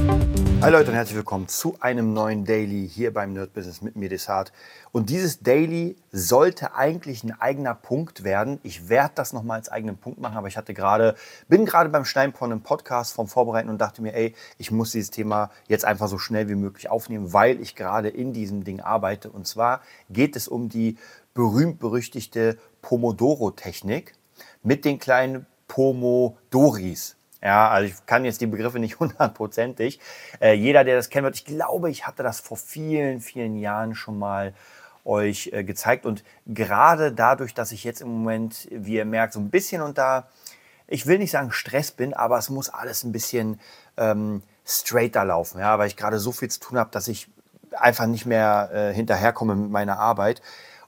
Hi Leute und herzlich willkommen zu einem neuen Daily hier beim Nerd Business mit mir Desart. Und dieses Daily sollte eigentlich ein eigener Punkt werden. Ich werde das nochmal als eigenen Punkt machen, aber ich hatte gerade, bin gerade beim Steinporn im Podcast vom Vorbereiten und dachte mir, ey, ich muss dieses Thema jetzt einfach so schnell wie möglich aufnehmen, weil ich gerade in diesem Ding arbeite. Und zwar geht es um die berühmt-berüchtigte Pomodoro-Technik mit den kleinen Pomodoris. Ja, also ich kann jetzt die Begriffe nicht hundertprozentig. Äh, jeder, der das kennt wird, ich glaube, ich hatte das vor vielen, vielen Jahren schon mal euch äh, gezeigt. Und gerade dadurch, dass ich jetzt im Moment, wie ihr merkt, so ein bisschen unter, ich will nicht sagen Stress bin, aber es muss alles ein bisschen ähm, straighter laufen, ja, weil ich gerade so viel zu tun habe, dass ich einfach nicht mehr äh, hinterherkomme mit meiner Arbeit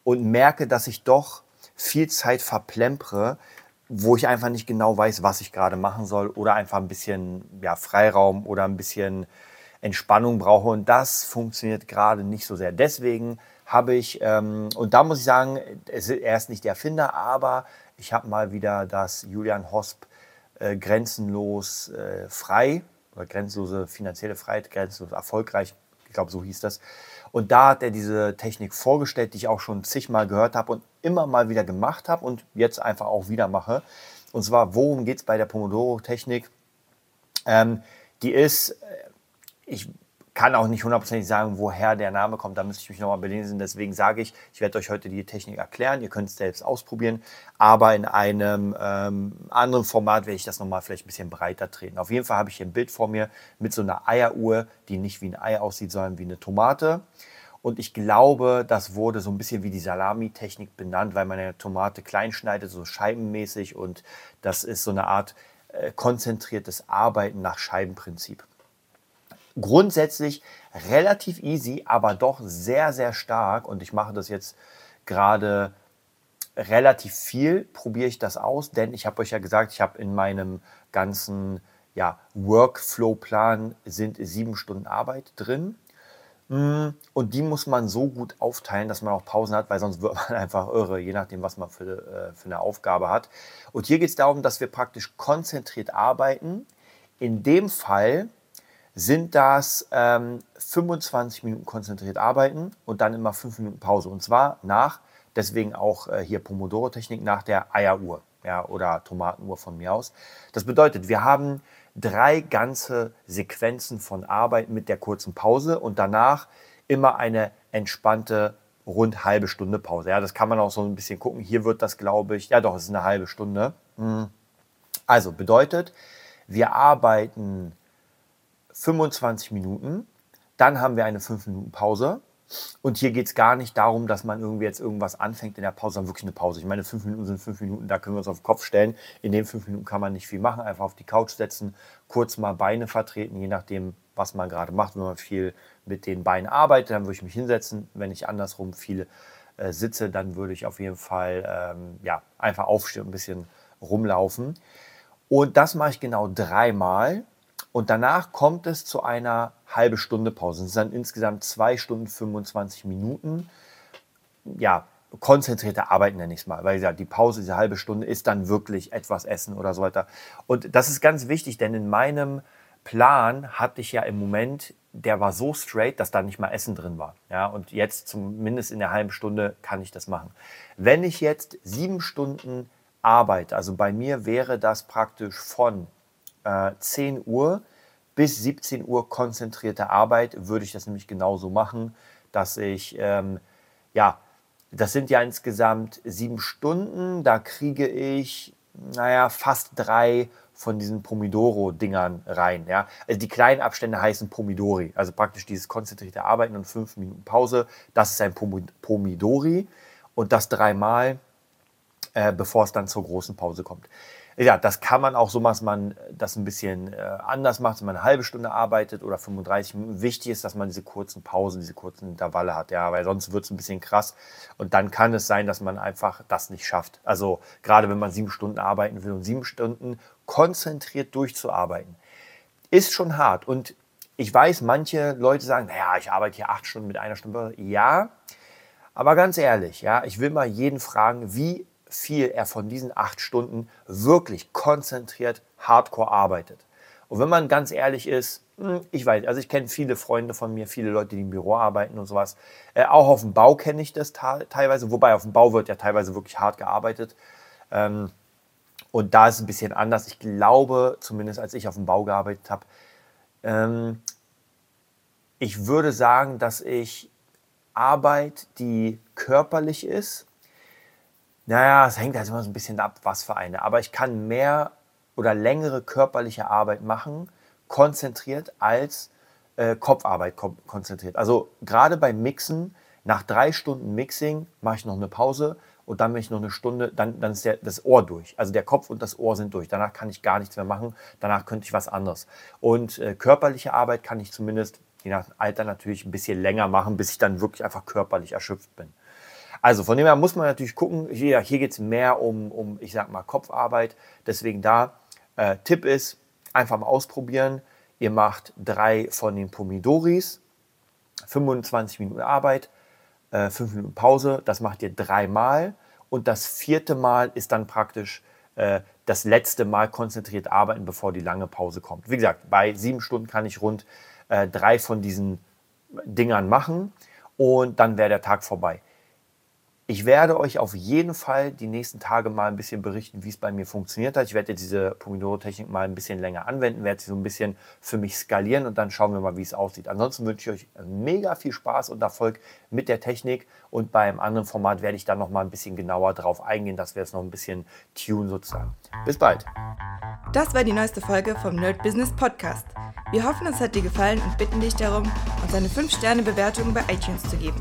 und merke, dass ich doch viel Zeit verplempere, wo ich einfach nicht genau weiß, was ich gerade machen soll oder einfach ein bisschen ja, Freiraum oder ein bisschen Entspannung brauche. Und das funktioniert gerade nicht so sehr. Deswegen habe ich, ähm, und da muss ich sagen, er ist nicht der Erfinder, aber ich habe mal wieder das Julian Hosp äh, grenzenlos äh, frei oder grenzenlose finanzielle Freiheit, grenzenlos erfolgreich, ich glaube, so hieß das. Und da hat er diese Technik vorgestellt, die ich auch schon zigmal gehört habe und immer mal wieder gemacht habe und jetzt einfach auch wieder mache. Und zwar, worum geht es bei der Pomodoro-Technik? Ähm, die ist, äh, ich kann auch nicht hundertprozentig sagen, woher der Name kommt. Da müsste ich mich nochmal belesen. Deswegen sage ich, ich werde euch heute die Technik erklären. Ihr könnt es selbst ausprobieren. Aber in einem ähm, anderen Format werde ich das nochmal vielleicht ein bisschen breiter treten. Auf jeden Fall habe ich hier ein Bild vor mir mit so einer Eieruhr, die nicht wie ein Ei aussieht, sondern wie eine Tomate. Und ich glaube, das wurde so ein bisschen wie die Salami-Technik benannt, weil man eine Tomate klein schneidet, so scheibenmäßig. Und das ist so eine Art äh, konzentriertes Arbeiten nach Scheibenprinzip grundsätzlich relativ easy, aber doch sehr, sehr stark. Und ich mache das jetzt gerade relativ viel, probiere ich das aus, denn ich habe euch ja gesagt, ich habe in meinem ganzen ja, Workflow-Plan sind sieben Stunden Arbeit drin. Mm, und die muss man so gut aufteilen, dass man auch Pausen hat, weil sonst wird man einfach irre, je nachdem, was man für, äh, für eine Aufgabe hat. Und hier geht es darum, dass wir praktisch konzentriert arbeiten. In dem Fall sind das ähm, 25 Minuten konzentriert arbeiten und dann immer 5 Minuten Pause. Und zwar nach, deswegen auch äh, hier Pomodoro-Technik, nach der Eieruhr ja, oder Tomatenuhr von mir aus. Das bedeutet, wir haben drei ganze Sequenzen von Arbeit mit der kurzen Pause und danach immer eine entspannte rund halbe Stunde Pause. Ja, das kann man auch so ein bisschen gucken. Hier wird das, glaube ich, ja doch, es ist eine halbe Stunde. Hm. Also bedeutet, wir arbeiten 25 Minuten, dann haben wir eine 5 Minuten Pause. Und hier geht es gar nicht darum, dass man irgendwie jetzt irgendwas anfängt in der Pause, sondern wirklich eine Pause. Ich meine, 5 Minuten sind 5 Minuten, da können wir uns auf den Kopf stellen. In den 5 Minuten kann man nicht viel machen, einfach auf die Couch setzen, kurz mal Beine vertreten, je nachdem, was man gerade macht. Wenn man viel mit den Beinen arbeitet, dann würde ich mich hinsetzen. Wenn ich andersrum viel äh, sitze, dann würde ich auf jeden Fall ähm, ja, einfach aufstehen und ein bisschen rumlaufen. Und das mache ich genau dreimal. Und danach kommt es zu einer halbe Stunde Pause. Es sind dann insgesamt zwei Stunden 25 Minuten. Ja, konzentrierte Arbeiten nenne ich es mal. Weil ja, die Pause, diese halbe Stunde, ist dann wirklich etwas Essen oder so weiter. Und das ist ganz wichtig, denn in meinem Plan hatte ich ja im Moment, der war so straight, dass da nicht mal Essen drin war. Ja, und jetzt zumindest in der halben Stunde kann ich das machen. Wenn ich jetzt sieben Stunden arbeite, also bei mir wäre das praktisch von äh, 10 Uhr bis 17 Uhr konzentrierte Arbeit würde ich das nämlich genauso machen, dass ich, ähm, ja, das sind ja insgesamt sieben Stunden, da kriege ich, naja, fast drei von diesen Pomidoro-Dingern rein. Ja? Also die kleinen Abstände heißen Pomidori, also praktisch dieses konzentrierte Arbeiten und fünf Minuten Pause, das ist ein Pomidori und das dreimal, äh, bevor es dann zur großen Pause kommt ja, das kann man auch so machen, dass man das ein bisschen äh, anders macht, dass man eine halbe Stunde arbeitet oder 35 Minuten. Wichtig ist, dass man diese kurzen Pausen, diese kurzen Intervalle hat, ja, weil sonst wird es ein bisschen krass. Und dann kann es sein, dass man einfach das nicht schafft. Also gerade wenn man sieben Stunden arbeiten will und sieben Stunden konzentriert durchzuarbeiten, ist schon hart. Und ich weiß, manche Leute sagen, naja, ich arbeite hier acht Stunden mit einer Stunde. Ja, aber ganz ehrlich, ja, ich will mal jeden fragen, wie viel er von diesen acht Stunden wirklich konzentriert hardcore arbeitet. Und wenn man ganz ehrlich ist, hm, ich weiß, also ich kenne viele Freunde von mir, viele Leute, die im Büro arbeiten und sowas. Äh, auch auf dem Bau kenne ich das teilweise, wobei auf dem Bau wird ja teilweise wirklich hart gearbeitet. Ähm, und da ist es ein bisschen anders. Ich glaube, zumindest als ich auf dem Bau gearbeitet habe, ähm, ich würde sagen, dass ich Arbeit, die körperlich ist, naja, es hängt halt immer so ein bisschen ab, was für eine. Aber ich kann mehr oder längere körperliche Arbeit machen, konzentriert, als äh, Kopfarbeit konzentriert. Also gerade beim Mixen, nach drei Stunden Mixing mache ich noch eine Pause und dann, wenn ich noch eine Stunde, dann, dann ist der, das Ohr durch. Also der Kopf und das Ohr sind durch. Danach kann ich gar nichts mehr machen. Danach könnte ich was anderes. Und äh, körperliche Arbeit kann ich zumindest, je nach Alter natürlich, ein bisschen länger machen, bis ich dann wirklich einfach körperlich erschöpft bin. Also von dem her muss man natürlich gucken, hier, hier geht es mehr um, um, ich sag mal, Kopfarbeit. Deswegen da, äh, Tipp ist, einfach mal ausprobieren. Ihr macht drei von den Pomidoris, 25 Minuten Arbeit, äh, 5 Minuten Pause. Das macht ihr dreimal. Und das vierte Mal ist dann praktisch äh, das letzte Mal konzentriert arbeiten, bevor die lange Pause kommt. Wie gesagt, bei sieben Stunden kann ich rund äh, drei von diesen Dingern machen und dann wäre der Tag vorbei. Ich werde euch auf jeden Fall die nächsten Tage mal ein bisschen berichten, wie es bei mir funktioniert hat. Ich werde diese Pomodoro-Technik mal ein bisschen länger anwenden, werde sie so ein bisschen für mich skalieren und dann schauen wir mal, wie es aussieht. Ansonsten wünsche ich euch mega viel Spaß und Erfolg mit der Technik und beim anderen Format werde ich dann noch mal ein bisschen genauer drauf eingehen, dass wir es noch ein bisschen tun sozusagen. Bis bald. Das war die neueste Folge vom Nerd Business Podcast. Wir hoffen, es hat dir gefallen und bitten dich darum, uns eine 5-Sterne-Bewertung bei iTunes zu geben.